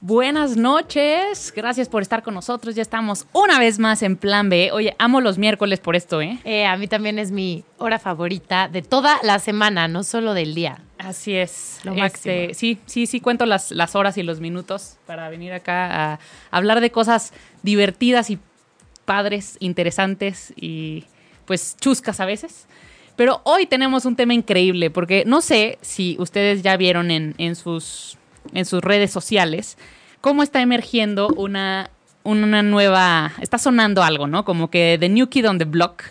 Buenas noches, gracias por estar con nosotros. Ya estamos una vez más en Plan B. Oye, amo los miércoles por esto, ¿eh? Eh, a mí también es mi hora favorita de toda la semana, no solo del día. Así es. Lo Este, máximo. Sí, sí, sí, cuento las, las horas y los minutos para venir acá a hablar de cosas divertidas y padres, interesantes y pues chuscas a veces. Pero hoy tenemos un tema increíble porque no sé si ustedes ya vieron en, en sus, en sus redes sociales cómo está emergiendo una, una nueva... Está sonando algo, ¿no? Como que The New Kid on the Block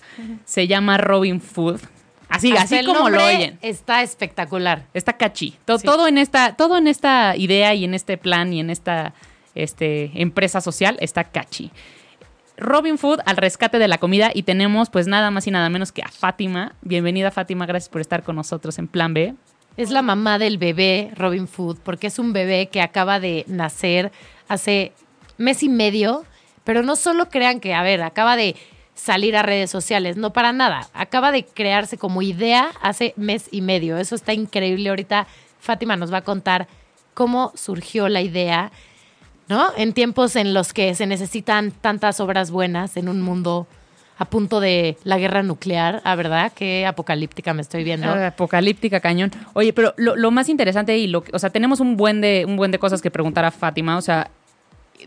se llama Robin Food. Así, Hasta así como lo oyen. Está espectacular. Está catchy. To- Sí. Todo, en esta, todo en esta idea y en este plan y en esta este, empresa social está catchy. Robin Food al rescate de la comida y tenemos pues nada más y nada menos que a Fátima. Bienvenida Fátima, gracias por estar con nosotros en Plan B. Es la mamá del bebé Robin Food, porque es un bebé que acaba de nacer hace mes y medio, pero no solo crean que, a ver, acaba de salir a redes sociales, no para nada, acaba de crearse como idea hace mes y medio. Eso está increíble. Ahorita Fátima nos va a contar cómo surgió la idea, ¿no? En tiempos en los que se necesitan tantas obras buenas en un mundo a punto de la guerra nuclear, ¿a verdad? Qué apocalíptica me estoy viendo. Ah, Apocalíptica, cañón. Oye, pero lo, lo más interesante y lo que- o sea, tenemos un buen de, un buen de cosas que preguntar a Fátima, o sea,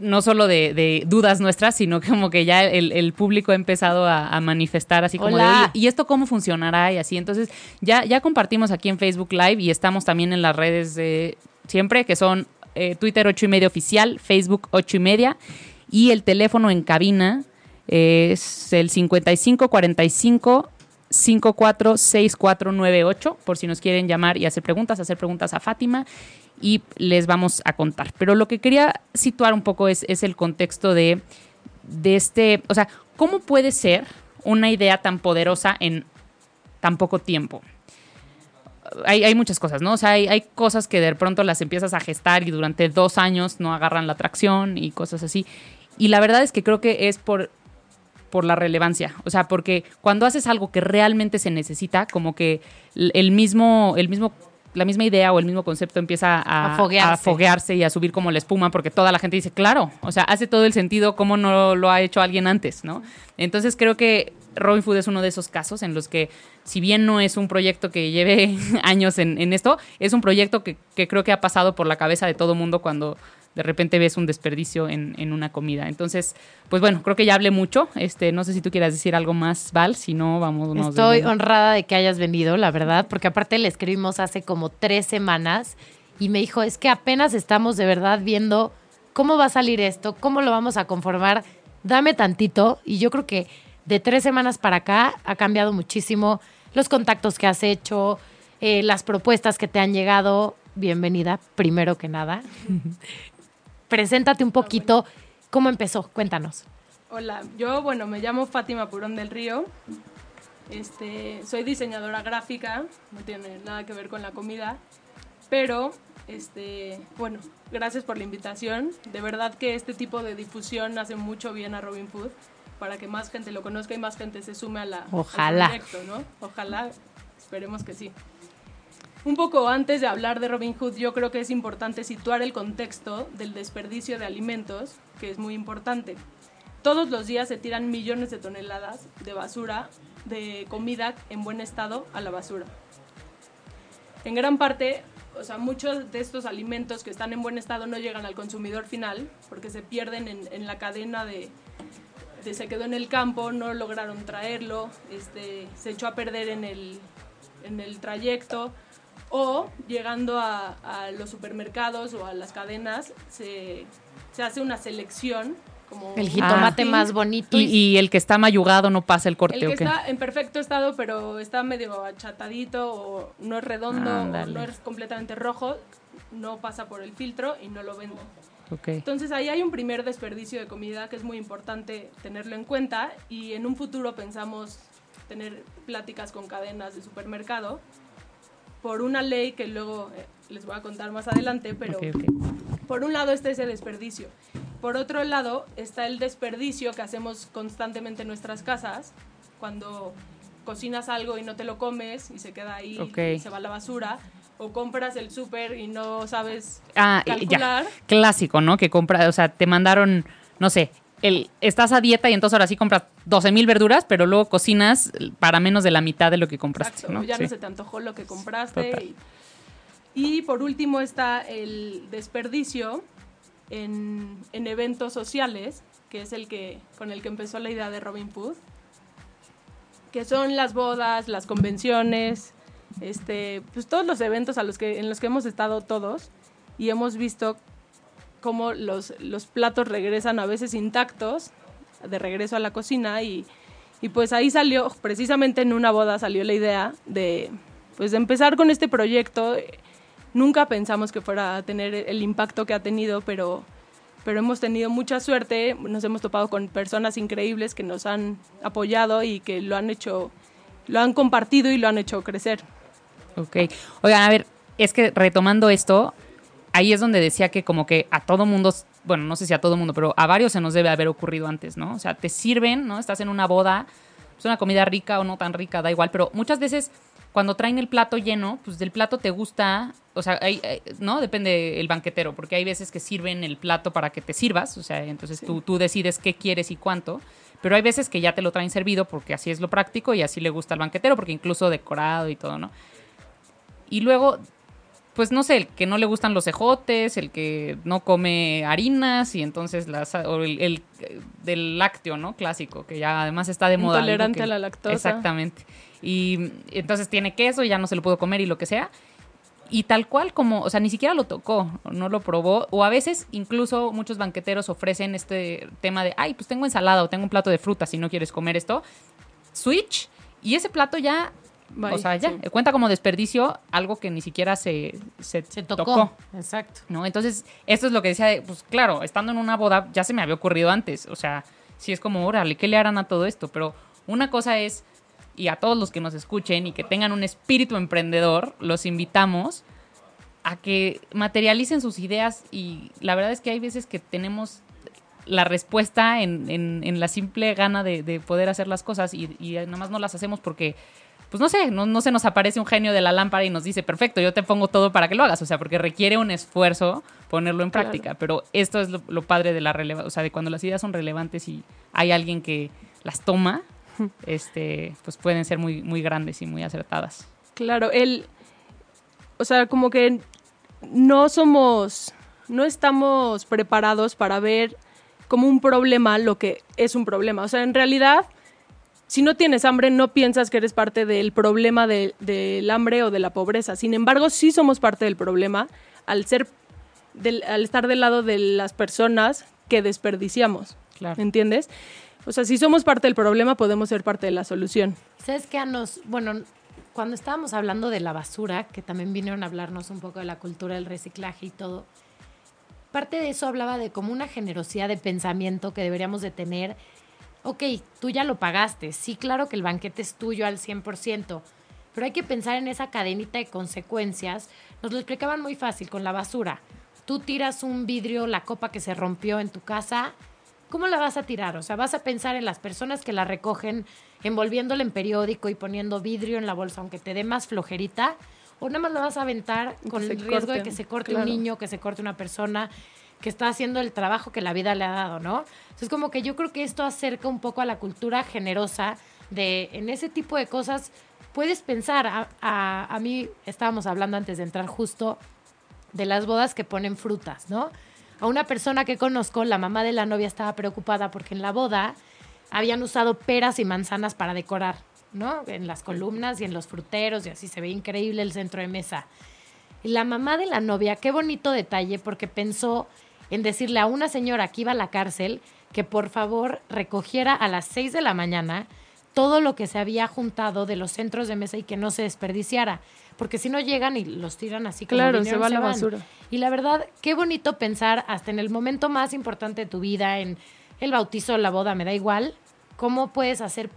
no solo de, de dudas nuestras, sino como que ya el, el público ha empezado a, a manifestar así como de, Hola. oye, ¿y esto cómo funcionará? Y así, entonces ya, ya compartimos aquí en Facebook Live y estamos también en las redes de siempre, que son eh, Twitter 8 y media oficial, Facebook 8 y media, y el teléfono en cabina es el 5545 546498 por si nos quieren llamar y hacer preguntas, hacer preguntas a Fátima y les vamos a contar. Pero lo que quería situar un poco es, es el contexto de, de este, o sea, ¿cómo puede ser una idea tan poderosa en tan poco tiempo? Hay, hay muchas cosas, ¿no? O sea, hay, hay cosas que de pronto las empiezas a gestar y durante dos años no agarran la atracción y cosas así. Y la verdad es que creo que es por, por la relevancia. O sea, porque cuando haces algo que realmente se necesita, como que el mismo, el mismo, la misma idea o el mismo concepto empieza a, A foguearse. a foguearse y a subir como la espuma, porque toda la gente dice, claro, o sea, hace todo el sentido como no lo ha hecho alguien antes, ¿no? Entonces creo que Robin Food es uno de esos casos en los que, si bien no es un proyecto que lleve años en, en esto, es un proyecto que, que creo que ha pasado por la cabeza de todo mundo cuando de repente ves un desperdicio en, en una comida. Entonces, pues bueno, creo que ya hablé mucho. Este, no sé si tú quieras decir algo más, Val, si no, vamos. Estoy honrada de que hayas venido, la verdad, porque aparte le escribimos hace como tres semanas y me dijo, es que apenas estamos de verdad viendo cómo va a salir esto, cómo lo vamos a conformar, dame tantito. Y yo creo que de tres semanas para acá ha cambiado muchísimo los contactos que has hecho, eh, las propuestas que te han llegado. Bienvenida, primero que nada. Preséntate un poquito. ¿Cómo empezó? Cuéntanos. Hola, yo, bueno, me llamo Fátima Purón del Río. Este, soy diseñadora gráfica, no tiene nada que ver con la comida, pero, este, bueno, gracias por la invitación. De verdad que este tipo de difusión hace mucho bien a Robin Food para que más gente lo conozca y más gente se sume a la, al Ojalá. proyecto, ¿no? Ojalá, esperemos que sí. Un poco antes de hablar de Robin Hood, yo creo que es importante situar el contexto del desperdicio de alimentos, que es muy importante. Todos los días se tiran millones de toneladas de basura, de comida en buen estado a la basura. En gran parte, o sea, muchos de estos alimentos que están en buen estado no llegan al consumidor final porque se pierden en, la cadena de, de se quedó en el campo, no lograron traerlo, este, se echó a perder en el, en el trayecto o llegando a, a los supermercados o a las cadenas se, se hace una selección como El jitomate más bonito. Y, y el que está mayugado no pasa el corte, El que ¿o qué? está en perfecto estado, pero está medio achatadito o no es redondo o no es completamente rojo, no pasa por el filtro y no lo venden. Ok. Entonces ahí hay un primer desperdicio de comida que es muy importante tenerlo en cuenta y en un futuro pensamos tener pláticas con cadenas de supermercado por una ley que luego eh, les voy a contar más adelante, pero por un lado está ese desperdicio Por otro lado, está el desperdicio que hacemos constantemente en nuestras casas, cuando cocinas algo y no te lo comes y se queda ahí y se va a la basura, o compras el súper y no sabes Ah, calcular. ya. Clásico, ¿no? Que compra, o sea, te mandaron, no sé, el, estás a dieta y entonces ahora sí compras 12 mil verduras, pero luego cocinas para menos de la mitad de lo que compraste, Exacto, ¿no? ya Sí. no se te antojó lo que compraste. Y por último está el desperdicio en, en eventos sociales, que es el que con el que empezó la idea de Robin Hood, que son las bodas, las convenciones, este, pues todos los eventos a los que, en los que hemos estado todos y hemos visto cómo los, los platos regresan a veces intactos de regreso a la cocina y, y pues ahí salió, precisamente en una boda salió la idea de, pues de empezar con este proyecto. Nunca pensamos que fuera a tener el impacto que ha tenido, pero, pero hemos tenido mucha suerte, nos hemos topado con personas increíbles que nos han apoyado y que lo han hecho, lo han compartido y lo han hecho crecer. Ok. Oigan, a ver, es que retomando esto, ahí es donde decía que como que a todo mundo, bueno, no sé si a todo mundo, pero a varios se nos debe haber ocurrido antes, ¿no? O sea, te sirven, ¿no? Estás en una boda, es una comida rica o no tan rica, da igual, pero muchas veces cuando traen el plato lleno, pues del plato te gusta, o sea, hay, hay- ¿no? Depende el banquetero, porque hay veces que sirven el plato para que te sirvas, o sea, entonces tú, tú decides qué quieres y cuánto. Pero hay veces que ya te lo traen servido porque así es lo práctico y así le gusta al banquetero, porque incluso decorado y todo, ¿no? Y luego, pues no sé, el que no le gustan los ejotes, el que no come harinas y entonces las, o el, el, del lácteo, ¿no? Clásico, que ya además está de moda. Intolerante que- a la lactosa. Exactamente. Y entonces tiene queso y ya no se lo puedo comer y lo que sea. Y tal cual como, o sea, ni siquiera lo tocó, no lo probó. O a veces incluso muchos banqueteros ofrecen este tema de, ay, pues tengo ensalada o tengo un plato de fruta si no quieres comer esto. Switch. Y ese plato ya, Bye, o sea, ya, sí. cuenta como desperdicio algo que ni siquiera se, se, Se tocó. tocó. Exacto. ¿no? Entonces, esto es lo que decía, de, pues claro, estando en una boda ya se me había ocurrido antes, o sea, sí es como, órale, ¿qué le harán a todo esto? Pero una cosa es, y a todos los que nos escuchen y que tengan un espíritu emprendedor, los invitamos a que materialicen sus ideas y la verdad es que hay veces que tenemos la respuesta en, en- en la simple gana de, de poder hacer las cosas y, y nada más no las hacemos porque, pues no sé, no, no se nos aparece un genio de la lámpara y nos dice, perfecto, yo te pongo todo para que lo hagas, o sea, porque requiere un esfuerzo ponerlo en Claro. práctica, pero esto es lo, lo padre de la relevancia, o sea, de cuando las ideas son relevantes y hay alguien que las toma, este, pues pueden ser muy, muy grandes y muy acertadas. Claro, el, o sea, como que no somos, no estamos preparados para ver como un problema lo que es un problema. O sea, en realidad, si no tienes hambre, no piensas que eres parte del problema de- del hambre o de la pobreza. Sin embargo, sí somos parte del problema al ser, del- al estar del lado de las personas que desperdiciamos. Claro. ¿Entiendes? O sea, si somos parte del problema, podemos ser parte de la solución. ¿Sabes qué? A nos, bueno, cuando estábamos hablando de la basura, que también vinieron a hablarnos un poco de la cultura del reciclaje y todo, parte de eso hablaba de como una generosidad de pensamiento que deberíamos de tener. Ok, tú ya lo pagaste, sí, claro que el banquete es tuyo al 100%, pero hay que pensar en esa cadenita de consecuencias. Nos lo explicaban muy fácil con la basura. Tú tiras un vidrio, la copa que se rompió en tu casa, ¿cómo la vas a tirar? O sea, vas a pensar en las personas que la recogen envolviéndola en periódico y poniendo vidrio en la bolsa, aunque te dé más flojerita, o nada más la vas a aventar con el riesgo de que se corte claro. un niño, que se corte una persona que está haciendo el trabajo que la vida le ha dado, ¿no? Entonces, como que yo creo que esto acerca un poco a la cultura generosa de en ese tipo de cosas puedes pensar. A, a- a mí estábamos hablando antes de entrar justo de las bodas que ponen frutas, ¿no? A una persona que conozco, la mamá de la novia estaba preocupada porque en la boda habían usado peras y manzanas para decorar, ¿no? En las columnas y en los fruteros y así se ve increíble el centro de mesa. Y la mamá de la novia, qué bonito detalle, porque pensó en decirle a una señora que iba a la cárcel que por favor recogiera a las 6 de la mañana todo lo que se había juntado de los centros de mesa y que no se desperdiciara. Porque si no llegan y los tiran así como Claro, se va a la van. basura. Y la verdad, qué bonito pensar hasta en el momento más importante de tu vida, en el bautizo, la boda, me da igual, cómo puedes hacer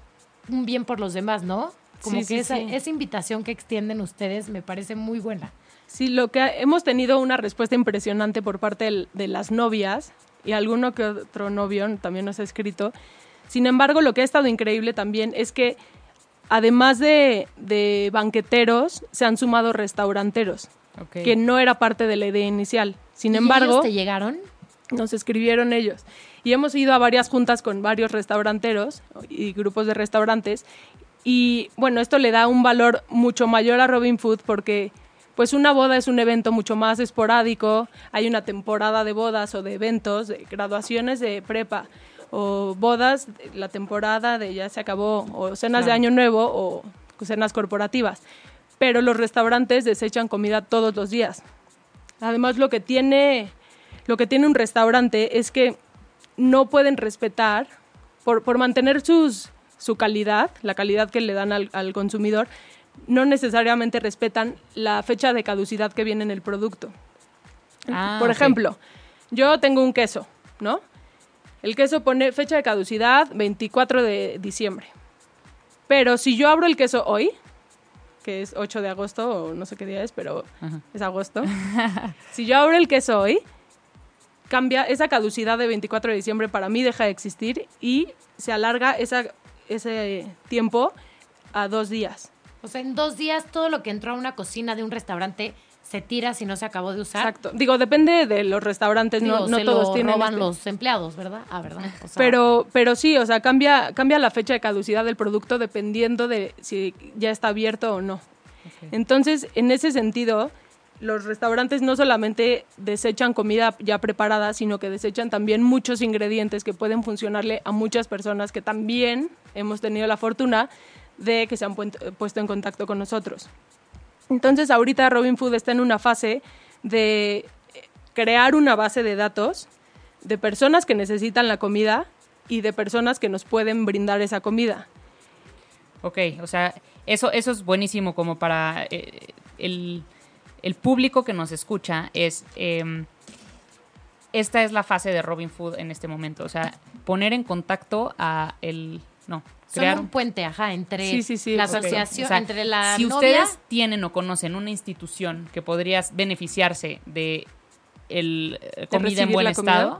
un bien por los demás, ¿no? Como Sí, que sí, esa, sí. esa invitación que extienden ustedes me parece muy buena. Sí, lo que ha- hemos tenido una respuesta impresionante por parte del- de las novias y alguno que otro novio también nos ha escrito. Sin embargo, lo que ha estado increíble también es que además de, de banqueteros, se han sumado restauranteros, Ok. que no era parte de la idea inicial. Sin ¿Y embargo, ellos te llegaron? nos escribieron ellos. Y hemos ido a varias juntas con varios restauranteros y grupos de restaurantes. Y bueno, esto le da un valor mucho mayor a Robin Food porque pues una boda es un evento mucho más esporádico, hay una temporada de bodas o de eventos, de graduaciones de prepa o bodas, la temporada de ya se acabó, o cenas de año nuevo o cenas corporativas. Pero los restaurantes desechan comida todos los días. Además, lo que tiene, lo que tiene un restaurante es que no pueden respetar, por, por mantener sus, su calidad, la calidad que le dan al, al consumidor, no necesariamente respetan la fecha de caducidad que viene en el producto. Ah, por ejemplo, yo tengo un queso, ¿no? El queso pone fecha de caducidad 24 de diciembre. Pero si yo abro el queso hoy, que es 8 de agosto o no sé qué día es, pero Ajá. es agosto. si yo abro el queso hoy, cambia esa caducidad de 24 de diciembre para mí deja de existir y se alarga esa, ese tiempo a dos días. O sea, en dos días todo lo que entró a una cocina de un restaurante se tira si no se acabó de usar. Exacto. Digo, depende de los restaurantes, Digo, no, no se todos lo tienen. roban este. los empleados, ¿verdad? Ah, ¿verdad? O sea, Pero, pero sí, o sea, cambia, cambia la fecha de caducidad del producto dependiendo de si ya está abierto o no. Entonces, en ese sentido, los restaurantes no solamente desechan comida ya preparada, sino que desechan también muchos ingredientes que pueden funcionarle a muchas personas que también hemos tenido la fortuna de que se han puesto en contacto con nosotros. Entonces, ahorita Robin Food está en una fase de crear una base de datos de personas que necesitan la comida y de personas que nos pueden brindar esa comida. Ok, o sea, eso, eso es buenísimo como para eh, el, el público que nos escucha. Es em, esta es la fase de Robin Food en este momento. O sea, poner en contacto a el no son un puente, ajá, entre Sí, sí, sí, la asociación, o sea, entre la si novia ustedes tienen o conocen una institución que podrías beneficiarse de el eh, de comida en buen comida. estado,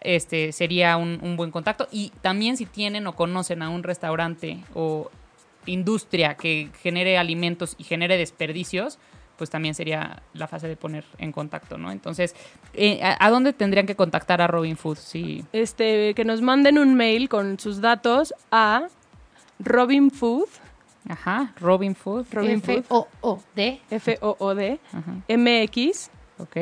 este sería un, un buen contacto. Y también si tienen o conocen a un restaurante o industria que genere alimentos y genere desperdicios, pues también sería la fase de poner en contacto, ¿no? Entonces, eh, ¿a, a dónde tendrían que contactar a Robin Food? Sí. Este, que nos manden un mail con sus datos a robinfood, Ajá, Robin Food. Robin F Food, O O D F-O-O-D, Ajá, mx, ok,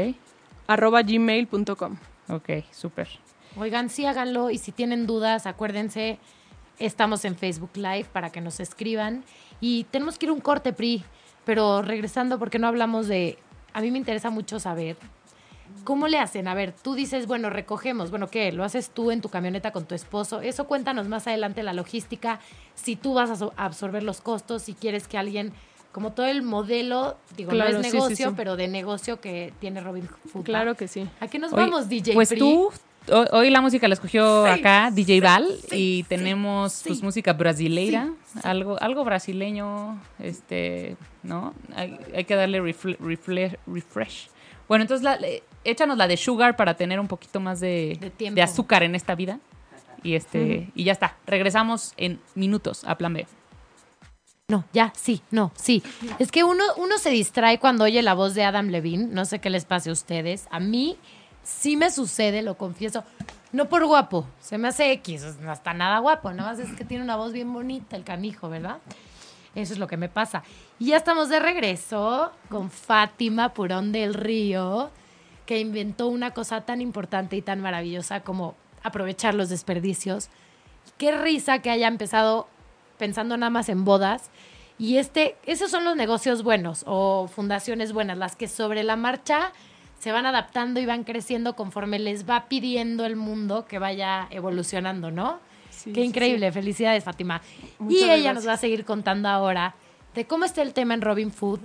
arroba gmail.com. ok, súper. Oigan, sí háganlo y si tienen dudas, acuérdense, estamos en Facebook Live para que nos escriban y tenemos que ir a un corte PRI, pero regresando porque no hablamos de a mí me interesa mucho saber ¿Cómo le hacen? A ver, tú dices, bueno, recogemos, bueno, ¿qué? ¿Lo haces tú en tu camioneta con tu esposo? Eso cuéntanos más adelante la logística, si tú vas a so- a absorber los costos, si quieres que alguien, como todo el modelo, digo, Claro, no es sí, negocio, sí. pero de negocio que tiene Robin Food. ¿va? Claro que sí. ¿A qué nos vamos, DJ Pues Pri? tú, hoy, hoy la música la escogió Sí, acá DJ Val sí, y sí, tenemos sí. pues música brasileira, algo algo brasileño, este, ¿no? Hay, hay que darle refle- refle- refresh. Bueno, entonces la- échanos la de Sugar para tener un poquito más de, de azúcar en esta vida. Y este, y ya está. Regresamos en minutos a plan B. No, ya, sí, no, sí. Es que uno, uno se distrae cuando oye la voz de Adam Levine. No sé qué les pase a ustedes. A mí sí me sucede, lo confieso. No por guapo, se me hace X, no está nada guapo, nada más es que tiene una voz bien bonita el canijo, ¿verdad? Eso es lo que me pasa. Y ya estamos de regreso con Fátima Purón del Río, que inventó una cosa tan importante y tan maravillosa como aprovechar los desperdicios. Qué risa que haya empezado pensando nada más en bodas. Y este, esos son los negocios buenos o fundaciones buenas, las que sobre la marcha se van adaptando y van creciendo conforme les va pidiendo el mundo que vaya evolucionando, ¿no? Sí, Qué sí, increíble, felicidades Fátima. Muchas y ella gracias. nos va a seguir contando ahora de cómo está el tema en Robin Food,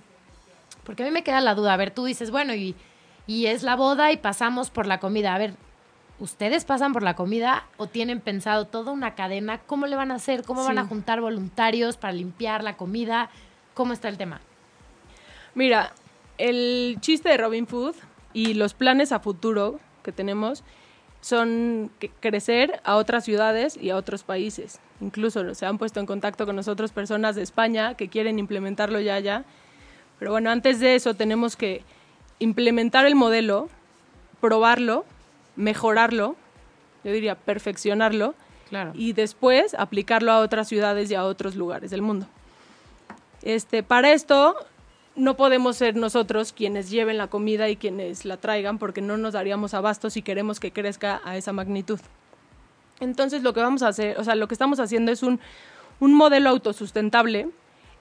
porque a mí me queda la duda, a ver, tú dices, bueno, y, y es la boda y pasamos por la comida, a ver, ¿ustedes pasan por la comida o tienen pensado toda una cadena? ¿Cómo le van a hacer? ¿Cómo van a juntar voluntarios para limpiar la comida? ¿Cómo está el tema? Mira, el chiste de Robin Food y los planes a futuro que tenemos son crecer a otras ciudades y a otros países. Incluso se han puesto en contacto con nosotros personas de España que quieren implementarlo ya allá. Pero bueno, antes de eso tenemos que implementar el modelo, probarlo, mejorarlo, yo diría perfeccionarlo, Claro. y después aplicarlo a otras ciudades y a otros lugares del mundo. Este, para esto no podemos ser nosotros quienes lleven la comida y quienes la traigan porque no nos daríamos abasto si queremos que crezca a esa magnitud. Entonces lo que vamos a hacer, o sea, lo que estamos haciendo es un, un modelo autosustentable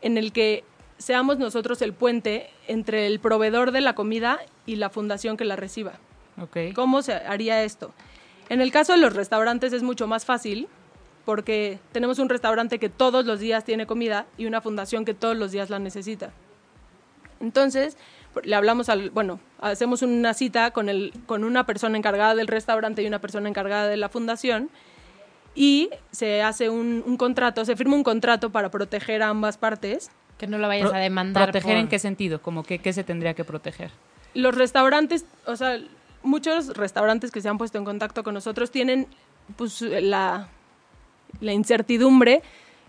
en el que seamos nosotros el puente entre el proveedor de la comida y la fundación que la reciba. ¿Cómo se haría esto? En el caso de los restaurantes es mucho más fácil porque tenemos un restaurante que todos los días tiene comida y una fundación que todos los días la necesita. Entonces, le hablamos al, bueno, hacemos una cita con, el, con una persona encargada del restaurante y una persona encargada de la fundación y se hace un, un contrato, se firma un contrato para proteger a ambas partes. Que no lo vayas Pro- a demandar. ¿Proteger en qué sentido? Como que, ¿Qué se tendría que proteger? los restaurantes, o sea, muchos restaurantes que se han puesto en contacto con nosotros tienen pues, la, la incertidumbre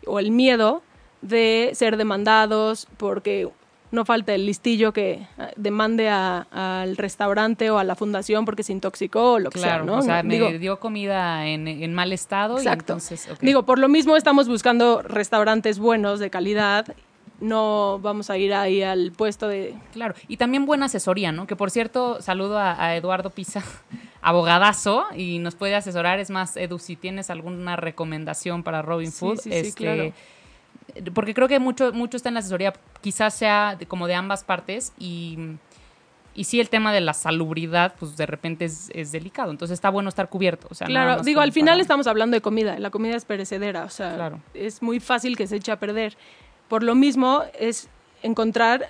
o el miedo de ser demandados porque no falta el listillo que ah, demande al restaurante o a la fundación porque se intoxicó o lo que Claro, sea, ¿no? o sea, me Digo, dio comida en, en mal estado y Exacto. entonces... Digo, por lo mismo estamos buscando restaurantes buenos, de calidad. No vamos a ir ahí al puesto de Claro, y también buena asesoría, ¿no? Que por cierto, saludo a, a Eduardo Pisa, abogadazo, y nos puede asesorar. Es más, Edu, si tienes alguna recomendación para Robin Sí, Food, sí, sí, este, claro. Porque creo que mucho, mucho está en la asesoría, quizás sea de- como de ambas partes, y, y sí el tema de la salubridad, pues de repente es, es delicado. Entonces está bueno estar cubierto. O sea, Claro, digo, al final para- estamos hablando de comida. La comida es perecedera, o sea, Claro. es muy fácil que se eche a perder. Por lo mismo, es encontrar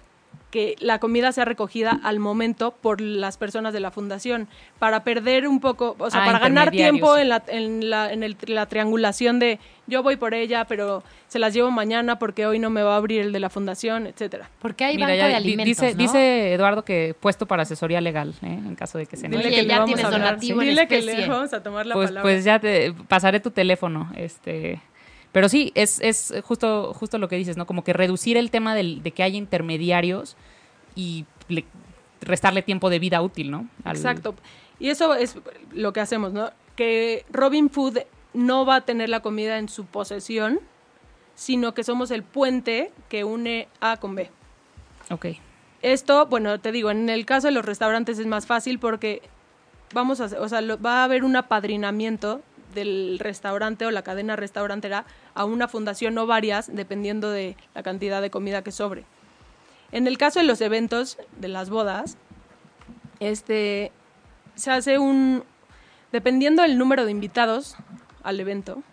que la comida sea recogida al momento por las personas de la fundación para perder un poco, o sea, Ah, para ganar tiempo en la, en la, en el- la triangulación de yo voy por ella, pero se las llevo mañana porque hoy no me va a abrir el de la fundación, etcétera. Porque hay Mira, banco ya de alimentos, dice, ¿no? dice Eduardo que puesto para asesoría legal, ¿eh? en caso de que se Dile que le ya vamos a hablar. Dile que le vamos a tomar la pues, palabra. pues ya te pasaré tu teléfono, este, pero sí es, es justo justo lo que dices, no, como que reducir el tema del- de que haya intermediarios y le- restarle tiempo de vida útil, ¿no? Al- Exacto. Y eso es lo que hacemos, ¿no? Que Robin Food no va a tener la comida en su posesión, sino que somos el puente que une A con B. Ok. Esto, bueno, te digo, en el caso de los restaurantes es más fácil porque vamos a, o sea, lo- va a haber un apadrinamiento del restaurante o la cadena restaurantera a una fundación o varias, dependiendo de la cantidad de comida que sobre. En el caso de los eventos, de las bodas, este, se hace un, dependiendo del número de invitados al evento,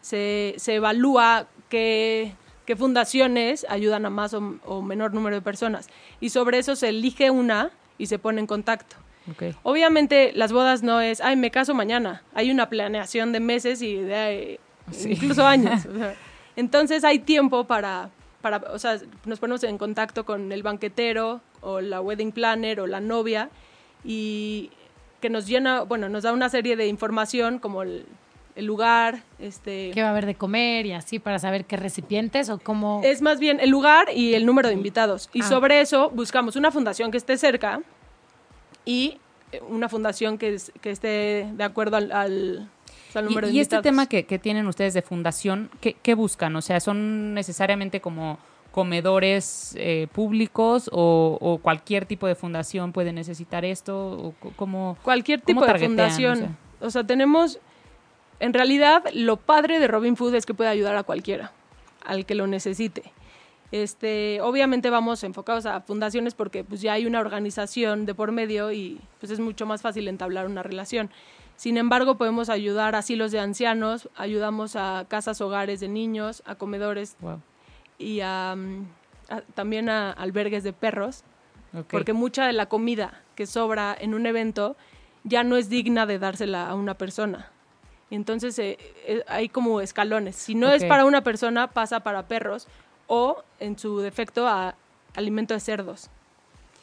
se, se evalúa qué, qué fundaciones ayudan a más o, o menor número de personas. Y sobre eso se elige una y se pone en contacto. Ok. Obviamente las bodas no es, ay, me caso mañana. Hay una planeación de meses y de eh, Sí. incluso años. o sea, entonces hay tiempo para, para, o sea, nos ponemos en contacto con el banquetero o la wedding planner o la novia y que nos llena, bueno, nos da una serie de información como el, el lugar, este... ¿Qué va a haber de comer y así para saber qué recipientes o cómo? Es más bien el lugar y el número de invitados. Y Ah. sobre eso buscamos una fundación que esté cerca y eh, una fundación que, es- que esté de acuerdo al, al, Y, número de y este invitados. tema que, que tienen ustedes de fundación, ¿qué, qué buscan? O sea, ¿son necesariamente como comedores eh, públicos o, o cualquier tipo de fundación puede necesitar esto? O co- ¿Cómo, Cualquier tipo de fundación. O sea, O sea, tenemos... En realidad, lo padre de Robin Food es que puede ayudar a cualquiera, al que lo necesite. Este, obviamente vamos enfocados a fundaciones porque pues ya hay una organización de por medio y pues es mucho más fácil entablar una relación. Sin embargo, podemos ayudar a asilos de ancianos, ayudamos a casas hogares de niños, a comedores wow, y a, mm, a- también a albergues de perros, porque mucha de la comida que sobra en un evento ya no es digna de dársela a una persona. Entonces eh, eh, hay como escalones. Si no es para una persona, pasa para perros o, en su defecto, a alimento de cerdos.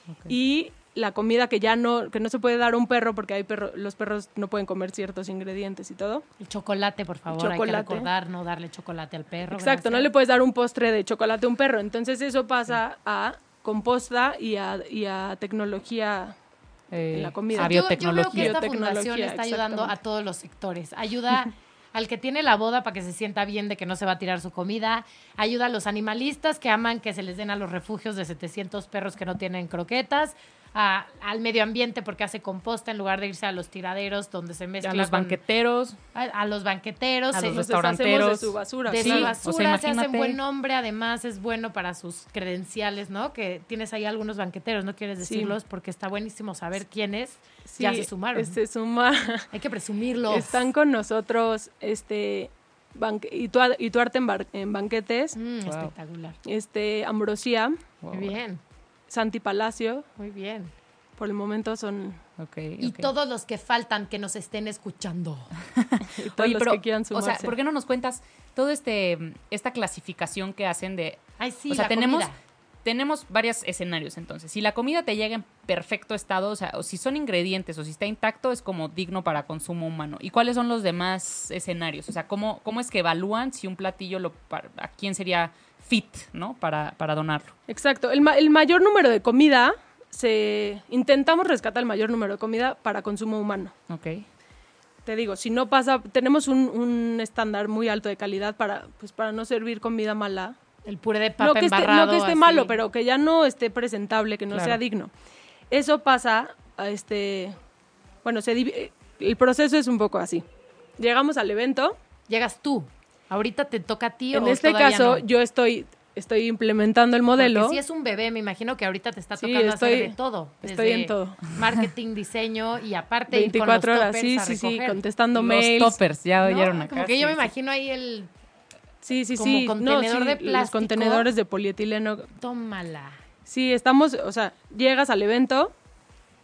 Ok. Y la comida que ya no, que no se puede dar a un perro porque hay perro, los perros no pueden comer ciertos ingredientes y todo. El chocolate, por favor. Hay que Chocolate. recordar no darle chocolate al perro. Exacto, no gracias. le puedes dar un postre de chocolate a un perro. Entonces eso pasa a composta y a, y a tecnología Eh, en la comida. a Yo, yo veo que biotecnología. esta fundación Biotecnología, está ayudando a todos los sectores. Ayuda al que tiene la boda para que se sienta bien de que no se va a tirar su comida. Ayuda a los animalistas que aman que se les den a los refugios de 700 perros que no tienen croquetas. A- al medio ambiente porque hace composta en lugar de irse a los tiraderos donde se mezcla a los con- banqueteros, a, a los banqueteros A se- los deshacemos de restauranteros. su basura. de Sí, su o sea, basura, se hacen buen nombre, además es bueno para sus credenciales, ¿no? Que tienes ahí algunos banqueteros, no quieres Sí. decirlos porque está buenísimo saber quiénes Sí, ya se sumaron. este, suma, Hay que presumirlos. están con nosotros este, banque- y, tu, y tu arte en, bar- en banquetes, Mm, Wow. Espectacular. este, Ambrosía, Muy bien, Santi Palacio, muy bien. por el momento son Ok, Y todos los que faltan que nos estén escuchando. y todos Oye, los pero, que quieran o sea, ¿por qué no nos cuentas todo este esta clasificación que hacen de Ay, sí, o sea, la tenemos comida. tenemos varios escenarios entonces. Si la comida te llega en perfecto estado, o sea, o si son ingredientes o si está intacto, es como digno para consumo humano. ¿Y cuáles son los demás escenarios? O sea, ¿cómo, cómo es que evalúan si un platillo lo para- a quién sería fit, ¿no? Para, para donarlo. Exacto. El, ma- el mayor número de comida, se intentamos rescatar el mayor número de comida para consumo humano. Ok. Te digo, si no pasa, tenemos un, un estándar muy alto de calidad para, pues, para no servir comida mala. El puré de papa No que esté, no que esté así. malo, pero que ya no esté presentable, que no Claro. sea digno. Eso pasa a este. Bueno, se divi- el proceso es un poco así. Llegamos al evento. Llegas tú. Ahorita te toca a ti En o este caso, no? yo estoy, estoy implementando el modelo. Porque si es un bebé, me imagino que ahorita te está Sí, tocando estoy- hacer de todo. estoy en todo. Marketing, diseño y aparte ir con 24 los horas, sí, sí, sí, contestando Los mails. toppers, ya ¿No? oyeron acá. Como que yo me sí, sí. imagino ahí el Sí, sí, como sí. contenedor sí, de Los plástico. contenedores de polietileno. tómala. Sí, estamos, o sea, llegas al evento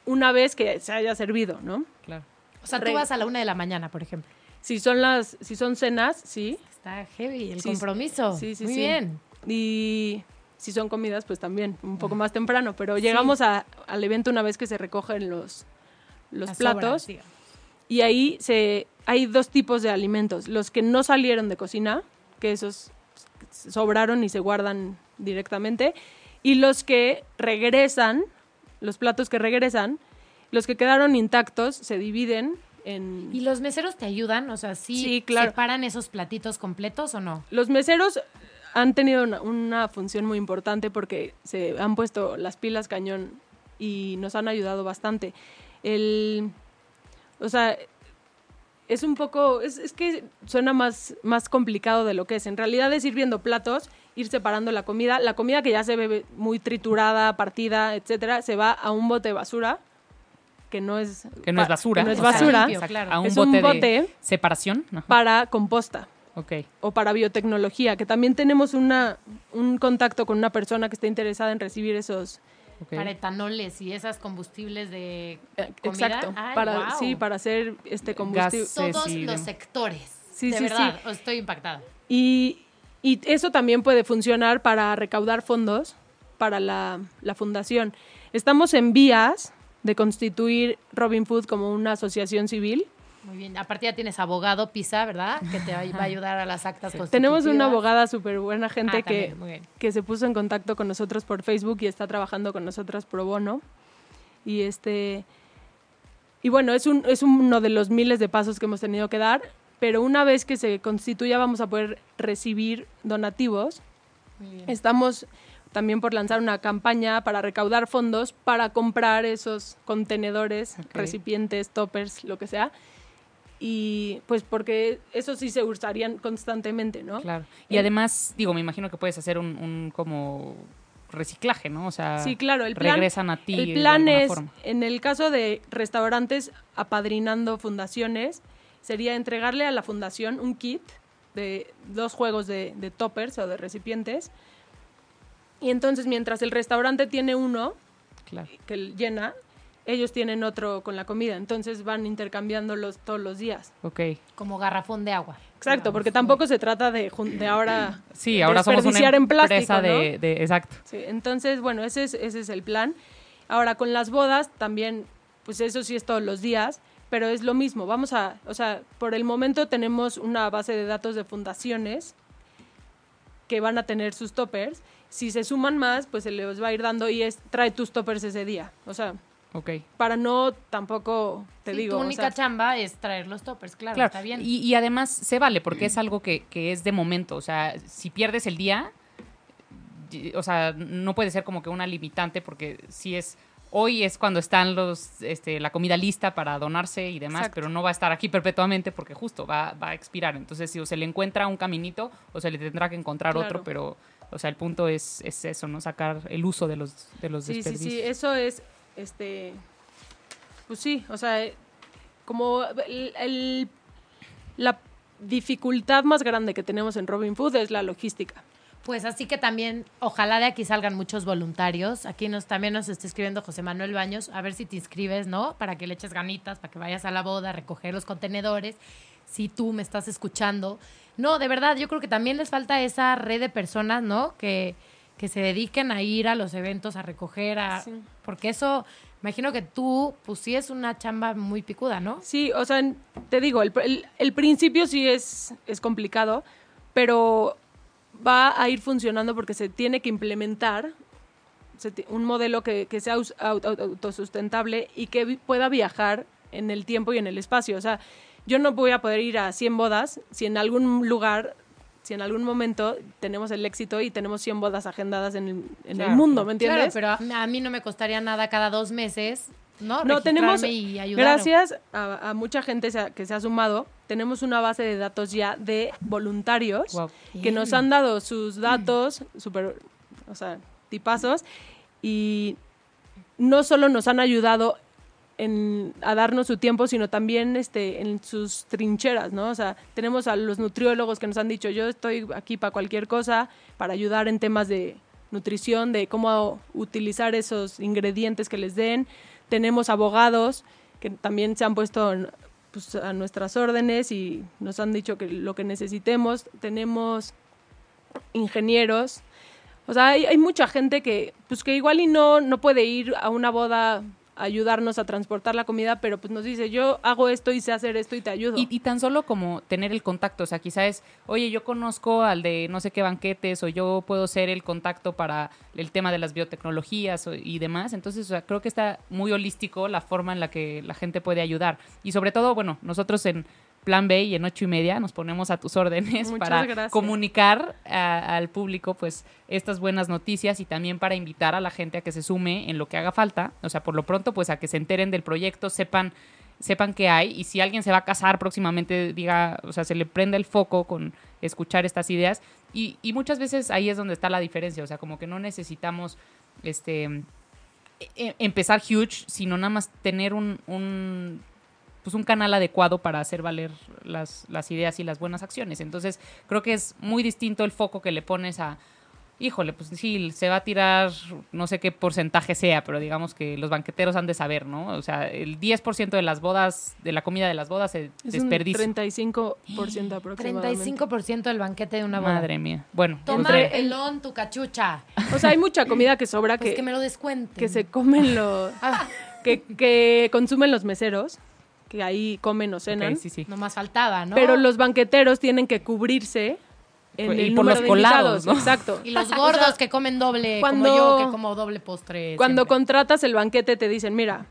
una vez que se haya servido, ¿no? Claro. O sea, tú Re- vas a la una de la mañana, por ejemplo. Si son las, si son cenas, sí. Está heavy el Sí, compromiso. Sí, sí, Muy sí. bien. Y si son comidas, pues también, un poco más temprano. Pero llegamos a- al evento una vez que se recogen los, los Las platos. sobras. Y ahí se, hay dos tipos de alimentos. Los que no salieron de cocina, que esos sobraron y se guardan directamente. Y los que regresan, los platos que regresan, los que quedaron intactos se dividen en... ¿Y los meseros te ayudan? O sea, ¿sí, Sí, claro. separan esos platitos completos o no? Los meseros han tenido una, una función muy importante porque se han puesto las pilas cañón y nos han ayudado bastante. El, o sea, es un poco, es, es que suena más, más complicado de lo que es. En realidad es ir viendo platos, ir separando la comida. La comida que ya se ve muy triturada, partida, etcétera, se va a un bote de basura que no es Que no es basura. no es basura limpio, claro. A un Es bote, un de bote separación. Ajá. para composta Ok. o para biotecnología, que también tenemos una, un contacto con una persona que esté interesada en recibir esos. ok. Para etanoles y esas combustibles de eh, comida. exacto. Ay, para, guau. Sí, para hacer este combustible. Gas. Todos Sí, sí, los de- sectores. Sí, de sí, verdad, estoy impactada. Y, y eso también puede funcionar para recaudar fondos para la, la fundación. Estamos en vías de constituir Robin Food como una asociación civil. Muy bien. Aparte ya tienes abogado, Pisa, ¿verdad? Que te va a ayudar a las actas constitutivas. Tenemos una abogada súper buena gente Ah, que, también, que se puso en contacto con nosotros por Facebook y está trabajando con nosotros pro bono. Y este y bueno, es, un, es uno de los miles de pasos que hemos tenido que dar, pero una vez que se constituya vamos a poder recibir donativos. Muy bien. Estamos también por lanzar una campaña para recaudar fondos para comprar esos contenedores, recipientes, toppers, lo que sea. Y pues porque eso sí se usarían constantemente, ¿no? Claro. Y El- además, digo, me imagino que puedes hacer un, un como reciclaje, ¿no? O sea, Sí, claro, el plan, regresan a ti el plan es, forma. en el caso de restaurantes apadrinando fundaciones, sería entregarle a la fundación un kit de dos juegos de, de toppers o de recipientes. Y entonces, mientras el restaurante tiene uno Claro. que llena, ellos tienen otro con la comida. Entonces van intercambiándolos todos los días. Ok. Como garrafón de agua. Exacto, porque tampoco se trata de, de ahora Sí, ahora somos una desperdiciar en plástico, empresa ¿no? de, de- exacto. Sí, entonces, bueno, ese es, ese es el plan. Ahora, con las bodas también, pues eso sí es todos los días, pero es lo mismo. Vamos a, o sea, por el momento tenemos una base de datos de fundaciones que van a tener sus toppers. Si se suman más, pues se les va a ir dando y es trae tus toppers ese día. O sea, Ok. para no tampoco, te Sí, digo, tu o única sea, chamba es traer los toppers, claro, Claro, está bien. Y, y además se vale porque es algo que, que es de momento. O sea, si pierdes el día, o sea, no puede ser como que una limitante porque si es hoy es cuando están los este, la comida lista para donarse y demás, Exacto. pero no va a estar aquí perpetuamente porque justo va, va a expirar. Entonces, si o se le encuentra un caminito o se le tendrá que encontrar Claro. otro, pero o sea, el punto es, es eso, no sacar el uso de los de los Sí, sí, desperdicios. sí, eso es, este, pues sí, o sea, como el, el- la dificultad más grande que tenemos en Robin Food es la logística. Pues así que también, ojalá de aquí salgan muchos voluntarios. Aquí nos también nos está escribiendo José Manuel Baños, a ver si te inscribes, ¿no? Para que le eches ganitas, para que vayas a la boda, a recoger los contenedores. Si tú me estás escuchando. No, de verdad, yo creo que también les falta esa red de personas, ¿no? Que, que se dediquen a ir a los eventos, a recoger, a... Sí. Porque eso, imagino que tú, pues sí es una chamba muy picuda, ¿no? Sí, o sea, te digo, el, el- el principio sí es, es complicado, pero va a ir funcionando porque se tiene que implementar un modelo que, que sea autosustentable y que pueda viajar en el tiempo y en el espacio. O sea, yo no voy a poder ir a 100 bodas si en algún lugar, si en algún momento tenemos el éxito y tenemos 100 bodas agendadas en el, en el Claro, mundo. ¿me entiendes? Claro, pero a, mí no me costaría nada cada dos meses, ¿no? No, tenemos, y gracias a, a mucha gente se ha- que se ha sumado, tenemos una base de datos ya de voluntarios que nos han dado sus datos, super, o sea, tipazos, y no solo nos han ayudado en, a darnos su tiempo, sino también este, en sus trincheras, ¿no? O sea, tenemos a los nutriólogos que nos han dicho, yo estoy aquí para cualquier cosa, para ayudar en temas de nutrición, de cómo utilizar esos ingredientes que les den. Tenemos abogados que también se han puesto en- pues, a nuestras órdenes y nos han dicho que lo que necesitemos. Tenemos ingenieros. O sea, hay, hay mucha gente que, pues que igual y no, no puede ir a una boda ayudarnos a transportar la comida, pero pues nos dice, yo hago esto y sé hacer esto y te ayudo. Y, tan solo como tener el contacto, o sea, quizá es, oye, yo conozco al de no sé qué banquetes o yo puedo ser el contacto para el tema de las biotecnologías y demás. Entonces, o sea, creo que está muy holístico la forma en la que la gente puede ayudar. Y sobre todo, bueno, nosotros en Plan B y en ocho y media nos ponemos a tus órdenes Muchas para gracias. comunicar a- al público pues estas buenas noticias y también para invitar a la gente a que se sume en lo que haga falta. O sea, por lo pronto, pues a que se enteren del proyecto, sepan sepan que hay y si alguien se va a casar próximamente, diga, o sea, se le prenda el foco con escuchar estas ideas y, y muchas veces ahí es donde está la diferencia, o sea, como que no necesitamos este e- empezar huge, sino nada más tener un, un pues un canal adecuado para hacer valer las, las ideas y las buenas acciones. Entonces, creo que es muy distinto el foco que le pones a, híjole, pues sí, se va a tirar, no sé qué porcentaje sea, pero digamos que los banqueteros han de saber, ¿no? O sea, el 10% de las bodas, de la comida de las bodas se es desperdicia. un 35% aproximadamente. 35% del banquete de una boda. Madre mía. Bueno, Toma entre- el pelón, tu cachucha. O sea, hay mucha comida que sobra Pues que, que me lo descuenten. que se comen los... que, que consumen los meseros, que ahí comen o cenan. ok, sí, sí. No más faltaba, ¿no? Pero los banqueteros tienen que cubrirse en Y el por los de colados. Exacto. Y los gordos que comen doble, cuando- como yo, que como doble postre. Cuando siempre. contratas el banquete te dicen, mira,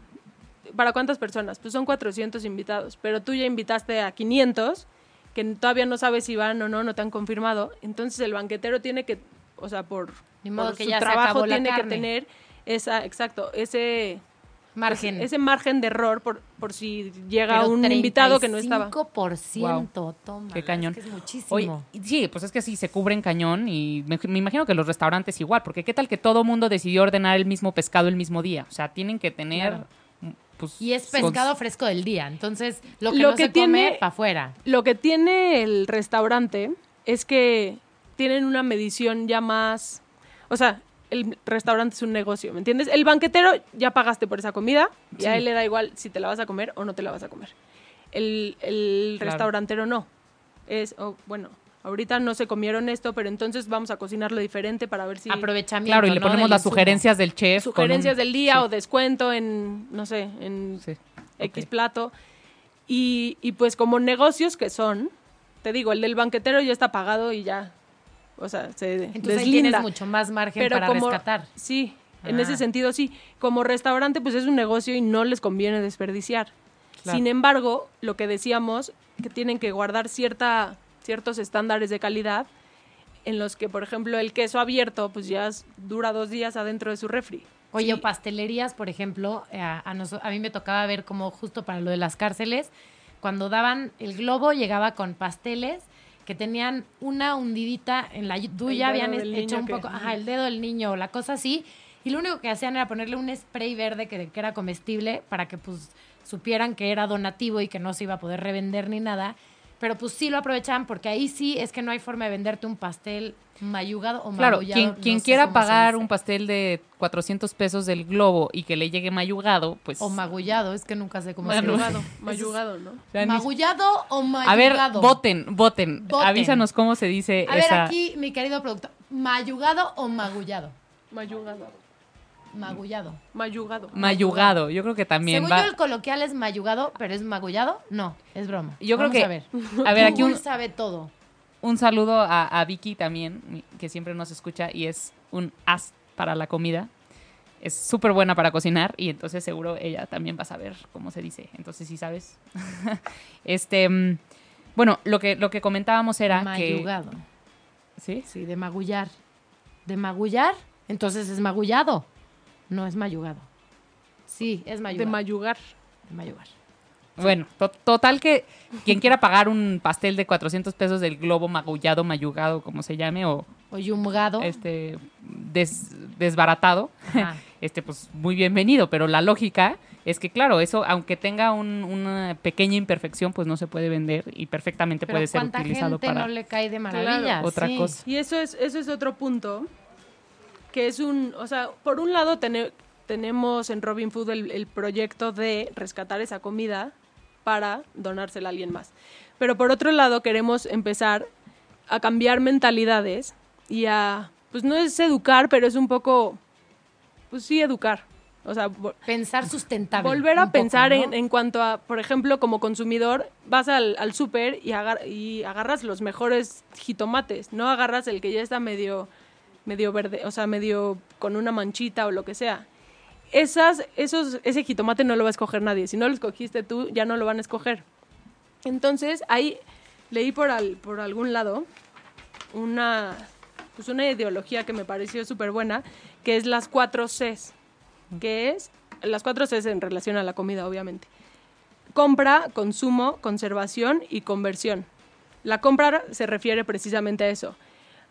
¿para cuántas personas? Pues son 400 invitados, pero tú ya invitaste a 500 que todavía no sabes si van o no, no te han confirmado. Entonces el banquetero tiene que, o sea, por, Ni modo por que su ya se trabajo tiene que tener esa, exacto, ese Margen. ese margen de error por, por si llega un invitado que no estaba. 5%, toma. Qué cañón. Es que es muchísimo. Oye, sí, pues es que sí, se cubren cañón y me, me imagino que los restaurantes igual, porque qué tal que todo mundo decidió ordenar el mismo pescado el mismo día. O sea, tienen que tener... Claro. Pues, y es con- pescado fresco del día, entonces lo que Lo no que se come, tiene- para afuera. Lo que tiene el restaurante es que tienen una medición ya más, o sea, el restaurante es un negocio, ¿me entiendes? El banquetero ya pagaste por esa comida y a él le da igual si te la vas a comer o no te la vas a comer. El, el Claro. restaurantero no. Es, oh, bueno, ahorita no se comieron esto, pero entonces vamos a cocinarlo diferente para ver si Aprovechamiento. Claro, y le ¿no? ponemos del las sugerencias del chef. sugerencias un- del día sí, o descuento en, no sé, en sí. X plato. Y, y pues como negocios que son, te digo, el del banquetero ya está pagado y ya, o sea, se Entonces ahí tienes mucho más margen Pero para como, rescatar. Sí, en Ah. ese sentido sí. Como restaurante, pues es un negocio y no les conviene desperdiciar. Claro. Sin embargo, lo que decíamos, que tienen que guardar cierta, ciertos estándares de calidad, en los que, por ejemplo, el queso abierto, pues ya dura dos días adentro de su refri. Oye, Sí. pastelerías, por ejemplo, eh, a, a a mí me tocaba ver como justo para lo de las cárceles, cuando daban el globo llegaba con pasteles que tenían una hundidita en la duya, habían hecho un que- poco, ajá, el dedo del niño o la cosa así, y lo único que hacían era ponerle un spray verde que, que era comestible para que pues supieran que era donativo y que no se iba a poder revender ni nada. Pero pues sí lo aprovechaban porque ahí sí es que no hay forma de venderte un pastel mayugado o Claro, magullado, quien, no quien sé quiera pagar un pastel de 400 pesos del globo y que le llegue mayugado, pues... O magullado, es que nunca sé cómo Bueno, se Mayugado, dice. mayugado, ¿no? ¿Magullado o mayugado? A ver, voten, voten, Voten. Avísanos cómo se dice A ver, esa... aquí, mi querido productor, ¿mayugado o magullado? Mayugado. Magullado. Mayugado. Mayugado, yo creo que también Según va... yo, el coloquial es mayugado, pero es magullado. No, es broma. Yo creo Vamos que- A ver, a ver, aquí un- sabe todo. Un saludo a, a Vicky también, que siempre nos escucha y es un as para la comida. Es súper buena para cocinar y entonces seguro ella también va a saber cómo se dice. Entonces sí sabes. este, mm, bueno, lo que, lo que comentábamos era Mayugado. que... ¿Sí? Sí, de magullar. ¿De magullar? Entonces es magullado. No es mayugado. Sí, es De mayugado. mayugar. De mayugar. Bueno, to- total que quien quiera pagar un pastel de 400 pesos del globo magullado, mayugado, como se llame, o O yumgado. este des- desbaratado, Ajá. este pues muy bienvenido, pero la lógica es que claro, eso aunque tenga un- una pequeña imperfección, pues no se puede vender y perfectamente Pero puede ser ¿cuánta utilizado gente para no le cae de maravilla? otra Sí. cosa. Y eso es, eso es otro punto, que es un, o sea, por un lado tene- tenemos en Robin Food el, el proyecto de rescatar esa comida para donársela a alguien más. Pero por otro lado queremos empezar a cambiar mentalidades y a, pues no es educar, pero es un poco, pues sí educar. O sea, Pensar sustentable. Volver a poco, pensar ¿no? en, en cuanto a, por ejemplo, como consumidor, vas al, al súper y, agar- y agarras los mejores jitomates, no agarras el que ya está medio, medio verde, o sea, medio con una manchita o lo que sea. Esas, esos, ese jitomate no lo va a escoger nadie. Si no lo escogiste tú, ya no lo van a escoger. Entonces, ahí leí por, al- por algún lado una, pues una ideología que me pareció súper buena, que es las cuatro Cs, que es las cuatro Cs en relación a la comida, obviamente. Compra, consumo, conservación y conversión. La compra se refiere precisamente a eso.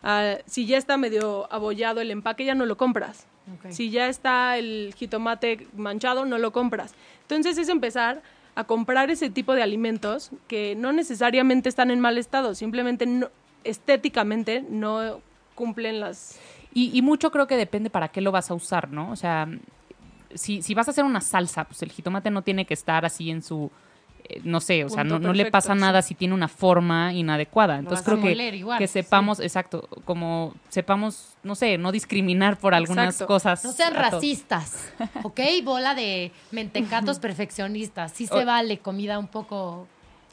Ah, si ya está medio abollado el empaque, ya no lo compras. Si ya está el jitomate manchado, no lo compras. Entonces es empezar a comprar ese tipo de alimentos que no necesariamente están en mal estado, simplemente no- estéticamente no cumplen las... Y, y mucho creo que depende para qué lo vas a usar, ¿no? O sea, si, si vas a hacer una salsa, pues el jitomate no tiene que estar así en su, no sé, o sea, no, no le pasa sí. nada si tiene una forma inadecuada. Entonces creo que, igual, que sí. sepamos, exacto, como sepamos, no sé, no discriminar por algunas Exacto. cosas. No sean racistas, ¿ok? Bola de mentecatos perfeccionistas. Sí se O- vale comida un poco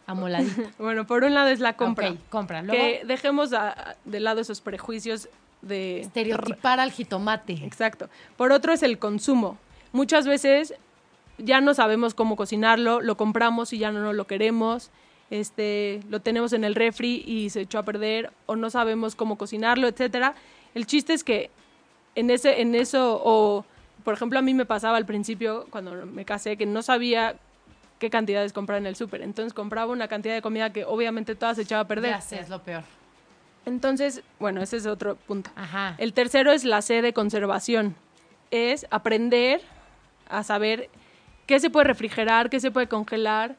amoladita. Bueno, por un lado es la compra. Ok, compra. Luego, Que dejemos a- de lado esos prejuicios de... estereotipar al jitomate. Exacto. Por otro es el consumo. Muchas veces ya no sabemos cómo cocinarlo, lo compramos y ya no lo queremos, este, lo tenemos en el refri y se echó a perder o no sabemos cómo cocinarlo, etcétera. El chiste es que en ese en eso o por ejemplo a mí me pasaba al principio cuando me casé que no sabía qué cantidades comprar en el súper, entonces compraba una cantidad de comida que obviamente toda se echaba a perder. Ya sé, es lo peor. Entonces, bueno, ese es otro punto. Ajá. El tercero es la C de conservación. Es aprender a saber qué se puede refrigerar, qué se puede congelar.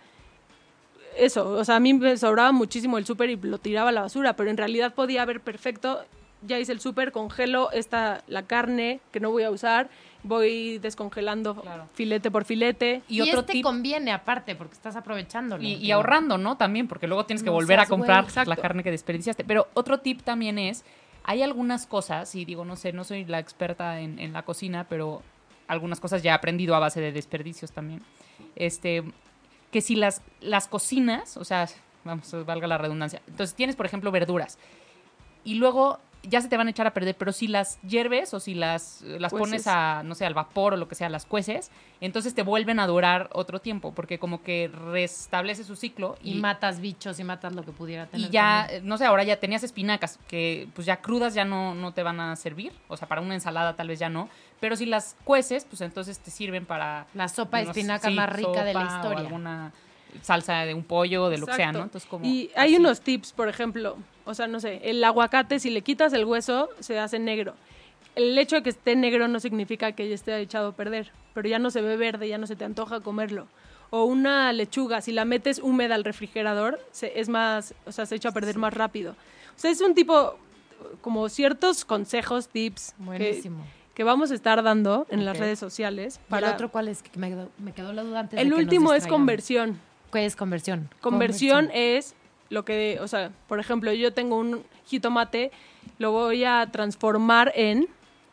Eso, o sea, a mí me sobraba muchísimo el súper y lo tiraba a la basura, pero en realidad podía haber perfecto, ya hice el súper, congelo esta, la carne que no voy a usar, voy descongelando Claro. filete por filete. Y, Y, otro este tip conviene aparte porque estás aprovechándolo. y, ahorrando, ¿no? También, porque luego tienes que No volver a comprar la carne que desperdiciaste. Pero otro tip también es, hay algunas cosas, y digo, no sé, no soy la experta en, en la cocina, pero algunas cosas ya he aprendido a base de desperdicios también. Este, que si las, las cocinas, o sea, vamos, valga la redundancia. Entonces tienes, por ejemplo, verduras. Y luego ya se te van a echar a perder, pero si las hierves o si las, las Cueces. pones a, no sé, al vapor o lo que sea, las cueces, entonces te vuelven a durar otro tiempo, porque como que restablece su ciclo Y, y, matas bichos y matas lo que pudiera tener. y ya, también. eh, no sé, ahora ya tenías espinacas que pues ya crudas ya no, no te van a servir, o sea, para una ensalada tal vez ya no, pero si las cueces, pues entonces te sirven para... La sopa de no espinaca sí, más rica de la sopa o historia. alguna salsa de un pollo, de lo que sea. ¿no? Entonces como... Y hay así. unos tips, por ejemplo, o sea, no sé, el aguacate, si le quitas el hueso, se hace negro. El hecho de que esté negro no significa que ya esté echado a perder, pero ya no se ve verde, ya no se te antoja comerlo. O una lechuga, si la metes húmeda al refrigerador, se, es más, o sea, se echa a perder más rápido. O sea, es un tipo, como ciertos consejos, tips Buenísimo. que vamos a estar dando en las redes sociales. ¿Para Para el otro cuál es? Que me quedó, me quedó la duda antes de el que nos último es conversión. ¿Qué es conversión? Conversión es lo que, o sea, por ejemplo, yo tengo un jitomate, lo voy a transformar en,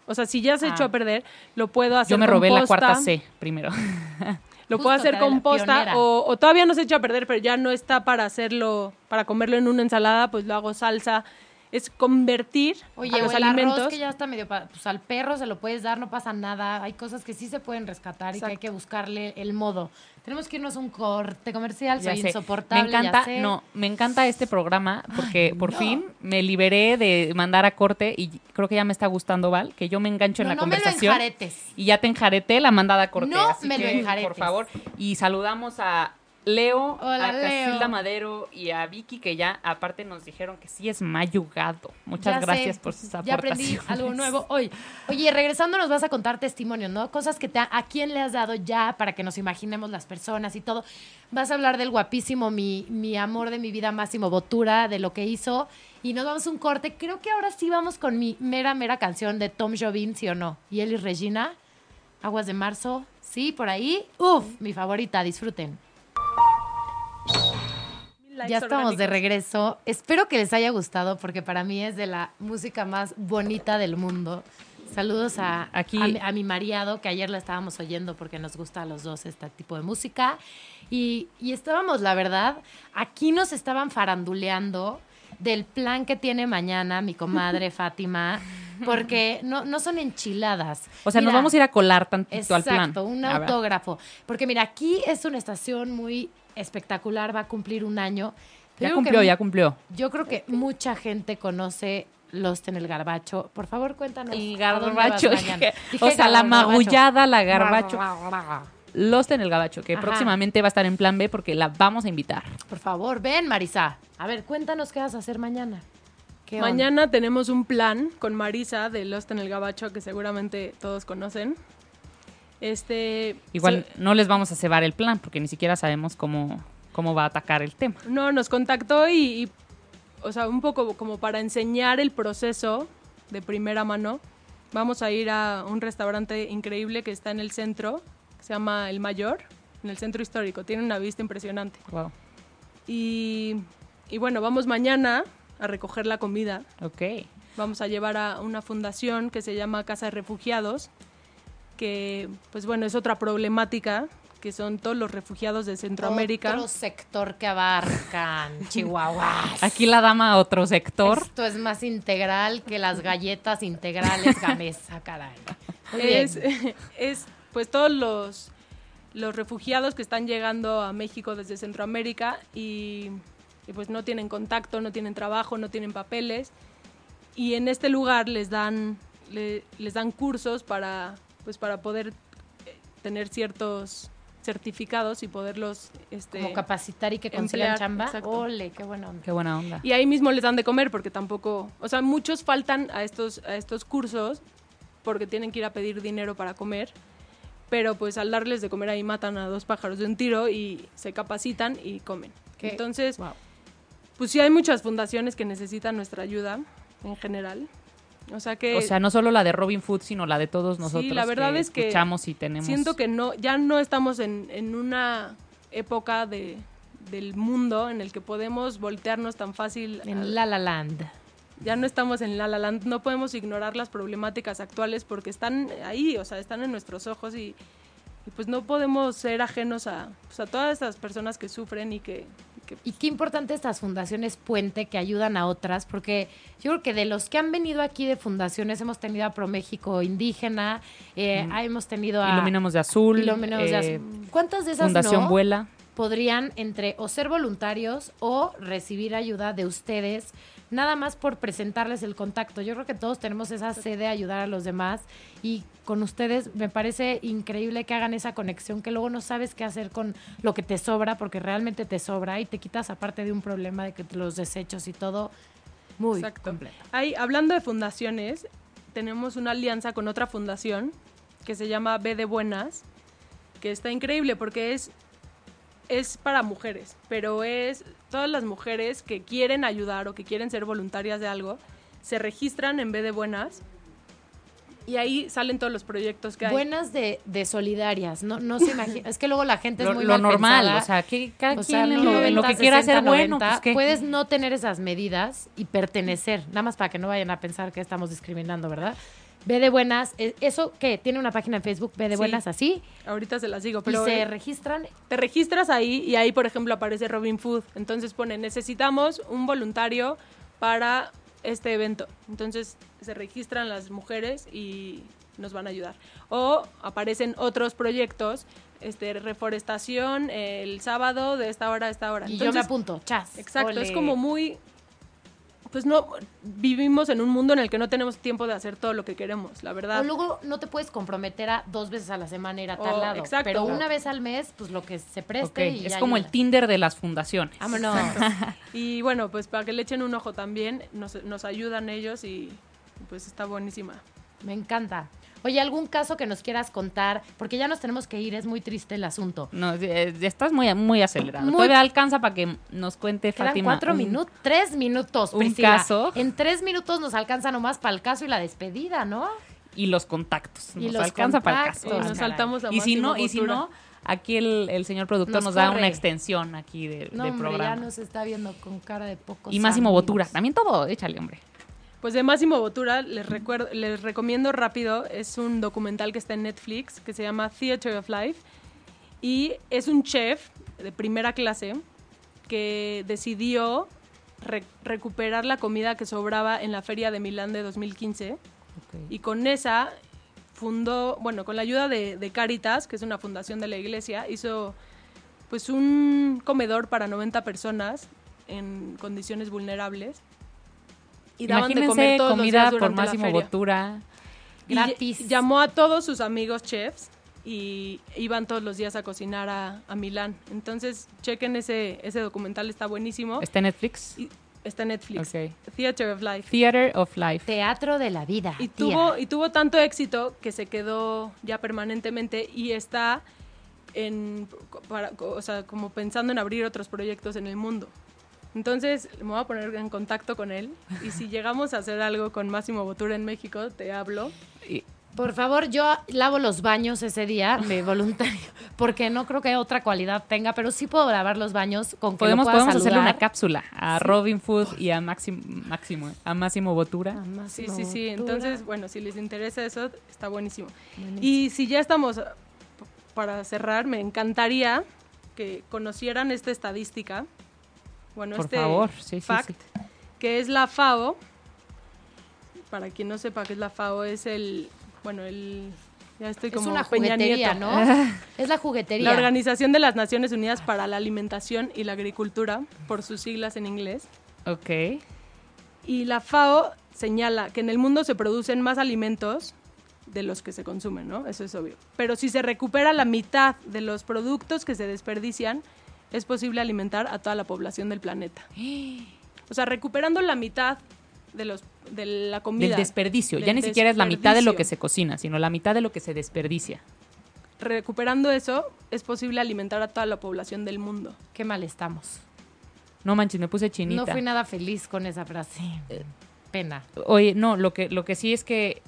o sea, si ya se Ah. echó a perder, lo puedo hacer Yo me robé la cuarta C primero. Lo Justo, puedo hacer que composta o, o todavía no se echa a perder, pero ya no está para hacerlo, para comerlo en una ensalada, pues lo hago salsa. Es convertir Oye, a o los el alimentos. arroz que ya está medio... Pues al perro se lo puedes dar, no pasa nada. Hay cosas que sí se pueden rescatar y que hay que buscarle el modo. Tenemos que irnos a un corte comercial, Ya soy sé. insoportable, Me ya encanta, sé. no, me encanta este programa porque Ay, por no. fin me liberé de mandar a corte y creo que ya me está gustando, Val, que yo me engancho en la no me lo conversación. enjaretes. y ya te enjareté la mandada a corte. No así me lo enjaretes. Por favor. Y saludamos a Leo, Hola, a Casilda Leo. Madero y a Vicky, que ya aparte nos dijeron que sí es mayugado. Muchas Ya sé, gracias por sus Ya aprendí aportaciones. algo nuevo hoy. Oye, regresando nos vas a contar testimonios, ¿no? Cosas que te ha- a quién le has dado ya para que nos imaginemos las personas y todo. Vas a hablar del guapísimo, mi, mi amor de mi vida, Máximo Botura, de lo que hizo. Y nos vamos a un corte. Creo que ahora sí vamos con mi mera, mera canción de Tom Jobim, ¿sí o no? Y Eli Regina, Aguas de Marzo, sí, por ahí. Uf, mi favorita, disfruten. Likes Ya estamos de regreso. Espero que les haya gustado porque para mí es de la música más bonita del mundo. Saludos a, Aquí- a, mi- a mi mariado, que ayer la estábamos oyendo porque nos gusta a los dos este tipo de música. Y, y estábamos, la verdad, aquí nos estaban faranduleando del plan que tiene mañana mi comadre Fátima, porque no, no son enchiladas. O sea, nos vamos a ir a colar tantito Exacto, al plan. un A ver. autógrafo. Porque mira, aquí es una estación muy espectacular, va a cumplir un año. Ya cumplió, que- ya cumplió. Yo creo que mucha gente conoce Lost en el Garbacho. Por favor, cuéntanos. El ¿a dónde vas garbacho. dije, Dije o sea, la magullada, la garbacho. Lost en el gabacho, que Ajá. próximamente va a estar en plan B porque la vamos a invitar. Por favor, ven, Marisa. A ver, cuéntanos qué vas a hacer mañana. ¿Qué onda? Mañana tenemos un plan con Marisa de Lost en el Gabacho que seguramente todos conocen. Este Igual no les vamos a cebar el plan porque ni siquiera sabemos cómo, cómo va a atacar el tema. no nos contactó y, y, o sea, un poco como para enseñar el proceso de primera mano. Vamos a ir a un restaurante increíble que está en el centro, que se llama El Mayor, en el centro histórico. Tiene una vista impresionante. Wow. Y, y bueno, vamos mañana a recoger la comida. Ok. Vamos a llevar a una fundación que se llama Casa de Refugiados, que pues bueno, es otra problemática, que son todos los refugiados de Centroamérica. Otro sector que abarcan Chihuahuas. Aquí la dama a otro sector. Esto es más integral que las galletas integrales Gamesa, caray. Muy bien. Es, es pues todos los, los refugiados que están llegando a México desde Centroamérica y, y, pues no tienen contacto, no tienen trabajo, no tienen papeles. Y en este lugar les dan, le- les dan cursos para, pues para poder eh, tener ciertos certificados y poderlos este, Como capacitar y que consigan emplear, chamba. exacto. Ole, qué buena onda. Qué buena onda. Y ahí mismo les dan de comer porque tampoco, o sea, muchos faltan a estos, a estos cursos porque tienen que ir a pedir dinero para comer, pero pues al darles de comer ahí matan a dos pájaros de un tiro y se capacitan y comen. Qué- Entonces, Wow. pues sí hay muchas fundaciones que necesitan nuestra ayuda en general. O sea que O sea, no solo la de Robin Food, sino la de todos nosotros. la verdad es que escuchamos y tenemos. siento que no, ya no estamos en, en una época de, del mundo en el que podemos voltearnos tan fácil. En La La Land. ya no estamos en La La Land, no podemos ignorar las problemáticas actuales porque están ahí, o sea, están en nuestros ojos y, y pues no podemos ser ajenos a, pues, a todas estas personas que sufren y que, y qué importante estas fundaciones puente que ayudan a otras, porque yo creo que de los que han venido aquí de fundaciones hemos tenido a ProMéxico Indígena, eh, ah, hemos tenido a Iluminamos de Azul. Iluminamos de eh, Azul. ¿Cuántas de esas Fundación no Vuela. podrían entre o ser voluntarios o recibir ayuda de ustedes? Nada más por presentarles el contacto. Yo creo que todos tenemos esa sed de ayudar a los demás y con ustedes me parece increíble que hagan esa conexión que luego no sabes qué hacer con lo que te sobra porque realmente te sobra y te quitas aparte de un problema de que los desechos y todo muy Exacto. completo. Hay, hablando de fundaciones, tenemos una alianza con otra fundación que se llama B de Buenas, que está increíble porque es, es para mujeres, pero es todas las mujeres que quieren ayudar o que quieren ser voluntarias de algo, se registran en B de Buenas y ahí salen todos los proyectos que hay. Buenas de, de solidarias, no, no se imagina. Es que luego la gente Lo, es muy lo mal normal. pensada. O sea, que cada O sea, quien lo, en lo 90, que quiera 60, hacer bueno. 90, Pues, ¿qué? Puedes no tener esas medidas y pertenecer, nada más para que no vayan a pensar que estamos discriminando, ¿verdad? Ve de buenas, eh, ¿eso qué? ¿Tiene una página en Facebook? Ve de Sí. buenas así. Ahorita se las digo, Pero y se eh, registran. te registras ahí y ahí, por ejemplo, aparece Robin Food. Entonces pone, necesitamos un voluntario para este evento. Entonces se registran las mujeres y nos van a ayudar. O aparecen otros proyectos, este, reforestación el sábado de esta hora a esta hora. Y yo me Entonces, apunto, chas. Exacto, es como muy... Pues no, vivimos en un mundo en el que no tenemos tiempo de hacer todo lo que queremos, la verdad. O luego no te puedes comprometer a dos veces a la semana ir a tal O- lado. exacto. Pero una vez al mes, pues lo que se preste y Es ya como el. Tinder de las fundaciones. Vámonos. Y bueno, pues para que le echen un ojo también, nos, nos ayudan ellos y pues está buenísima. Me encanta. Oye, ¿algún caso que nos quieras contar? Porque ya nos tenemos que ir, es muy triste el asunto. No, eh, estás muy, muy acelerado. Muy- Todavía alcanza para que nos cuente Quedan Fátima. cuatro un- minutos, tres minutos, un Priscila. caso. En tres minutos nos alcanza nomás para el caso y la despedida, ¿no? Y los contactos. Y Nos los alcanza para el caso. Y nos saltamos a Y si no, y si no, aquí el, el señor productor Nos nos, da una extensión aquí de, No, de hombre, ya programa. nos está viendo con cara de poco. Y Máximo Botura. También todo, échale, hombre. Pues de Máximo Botura les, recuerdo, les recomiendo rápido, es un documental que está en Netflix que se llama Theater of Life y es un chef de primera clase que decidió re- recuperar la comida que sobraba en la feria de Milán de 2015 y con esa fundó, bueno, con la ayuda de, de Caritas, que es una fundación de la iglesia, hizo pues un comedor para 90 personas en condiciones vulnerables. Y daban de Imagínense comer todos los comida días por Máximo. Botura. Y Gratis. ll- llamó a todos sus amigos chefs y iban todos los días a cocinar a, a Milán. Entonces, chequen ese, ese documental, está buenísimo. Está en Netflix. Y está en Netflix. Theater of Life. Theater of Life. Teatro de la vida. Y tía. tuvo, y tuvo tanto éxito que se quedó ya permanentemente y está en, para- o sea, como pensando en abrir otros proyectos en el mundo. Entonces me voy a poner en contacto con él y si llegamos a hacer algo con Máximo Botura en México, te hablo. Y- Por favor, yo lavo los baños ese día de voluntario, porque no creo que otra cualidad tenga, pero sí puedo lavar los baños con que podemos lo pueda podemos hacerle una cápsula a Robin Food y a Máximo, Máximo, a Máximo Botura. Sí, Máximo sí, sí. Botura. Entonces, bueno, si les interesa eso, está buenísimo. Buenísimo. Y si ya estamos, para cerrar, me encantaría que conocieran esta estadística. Bueno, Por este favor, sí, sí, fact, sí. que es la FAO. Para quien no sepa qué es la FAO, es el, bueno, el, ya estoy es como una Peña juguetería, Nieto. ¿no? es la juguetería. La Organización de las Naciones Unidas para la Alimentación y la Agricultura, por sus siglas en inglés. Ok. Y la FAO señala que en el mundo se producen más alimentos de los que se consumen, ¿no? Eso es obvio. Pero si se recupera la mitad de los productos que se desperdician, es posible alimentar a toda la población del planeta. O sea, recuperando la mitad de los de la comida. Del desperdicio. ya ni siquiera es la mitad de lo que se cocina, sino la mitad de lo que se desperdicia. Recuperando eso, es posible alimentar a toda la población del mundo. Qué mal estamos. No manches, me puse chinita. No fui nada feliz con esa frase. pena. Oye, no, lo que, lo que sí es que,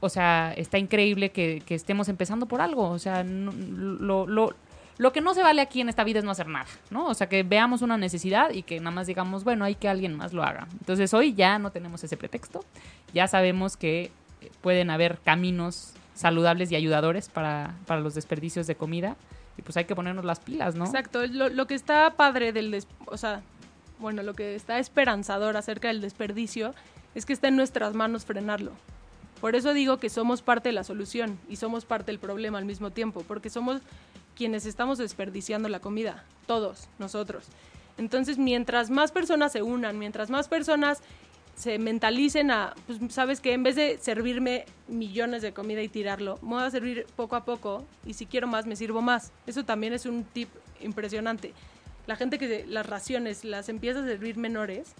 o sea, está increíble que, que estemos empezando por algo. O sea, no- lo, lo, lo que no se vale aquí en esta vida es no hacer nada, ¿no? O sea, que veamos una necesidad y que nada más digamos, bueno, hay que alguien más lo haga. Entonces hoy ya no tenemos ese pretexto. Ya sabemos que eh, pueden haber caminos saludables y ayudadores para, para los desperdicios de comida. Y pues hay que ponernos las pilas, ¿no? Exacto, lo, lo que está padre del, des- o sea, bueno, lo que está esperanzador acerca del desperdicio es que está en nuestras manos frenarlo. Por eso digo que somos parte de la solución y somos parte del problema al mismo tiempo, porque somos quienes estamos desperdiciando la comida, todos nosotros. Entonces, mientras más personas se unan, mientras más personas se mentalicen a, pues sabes que en vez de servirme millones de comida y tirarlo, me voy a servir poco a poco y si quiero más, me sirvo más. Eso también es un tip impresionante. La gente que las raciones las empieza a servir menores,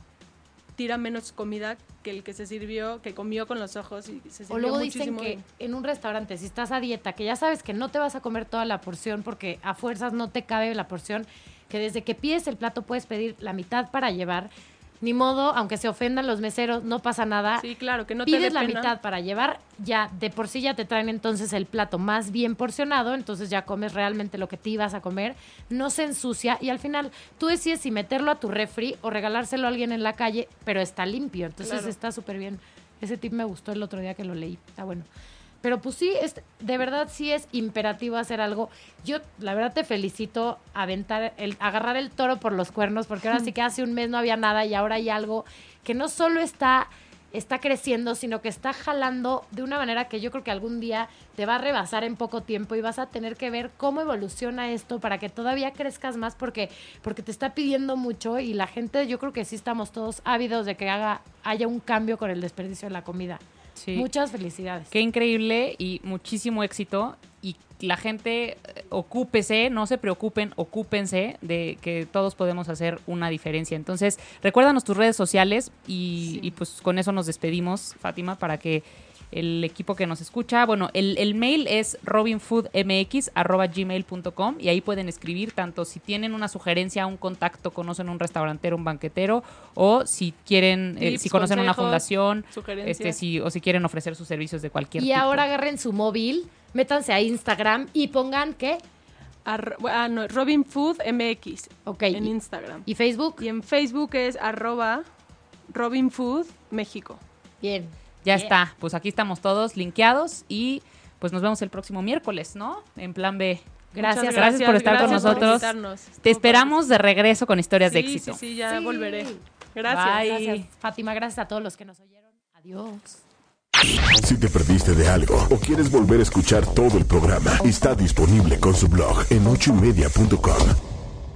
tira menos comida que el que se sirvió, que comió con los ojos y se sirvió O luego dicen muchísimo. que en un restaurante, si estás a dieta, que ya sabes que no te vas a comer toda la porción porque a fuerzas no te cabe la porción, que desde que pides el plato puedes pedir la mitad para llevar. Ni modo, aunque se ofendan los meseros, no pasa nada. Sí, claro, que no te dé Pides la pena. mitad para llevar, ya de por sí ya te traen entonces el plato más bien porcionado, entonces ya comes realmente lo que te ibas a comer, no se ensucia y al final tú decides si meterlo a tu refri o regalárselo a alguien en la calle, pero está limpio, entonces Claro. está súper bien. Ese tip me gustó el otro día que lo leí, está bueno. Pero pues sí, es, de verdad sí es imperativo hacer algo. Yo la verdad te felicito aventar el, agarrar el toro por los cuernos, porque ahora sí que hace un mes no había nada y ahora hay algo que no solo está, está creciendo, sino que está jalando de una manera que yo creo que algún día te va a rebasar en poco tiempo y vas a tener que ver cómo evoluciona esto para que todavía crezcas más porque, porque te está pidiendo mucho y la gente, yo creo que sí estamos todos ávidos de que haga, haya un cambio con el desperdicio de la comida. Sí. Muchas felicidades. Qué increíble y muchísimo éxito. Y la gente, eh, ocúpese, no se preocupen, ocúpense de que todos podemos hacer una diferencia. Entonces, recuérdanos tus redes sociales y, y pues con eso nos despedimos, Fátima, para que el equipo que nos escucha, bueno, el, el mail es robinfoodmx.gmail.com y ahí pueden escribir tanto si tienen una sugerencia, un contacto, conocen un restaurantero, un banquetero, o si quieren, eh, si conocen una fundación, este, si, o si quieren ofrecer sus servicios de cualquier Y tipo. ahora agarren su móvil, métanse a Instagram y pongan qué? Arro- ah, no, Robin Food MX Ok. en y, Instagram. y Facebook. Y en Facebook es arroba Robin Food México. Bien. Ya está, pues aquí estamos todos linkeados y pues nos vemos el próximo miércoles, ¿no? En plan B. Gracias, gracias por estar con nosotros. Te esperamos de regreso con historias de éxito. Sí, sí, ya Sí. volveré. Gracias. Bye. Gracias, Fátima. Gracias a todos los que nos oyeron. Adiós. Si te perdiste de algo o quieres volver a escuchar todo el programa, está disponible con su blog en ochoymedia.com.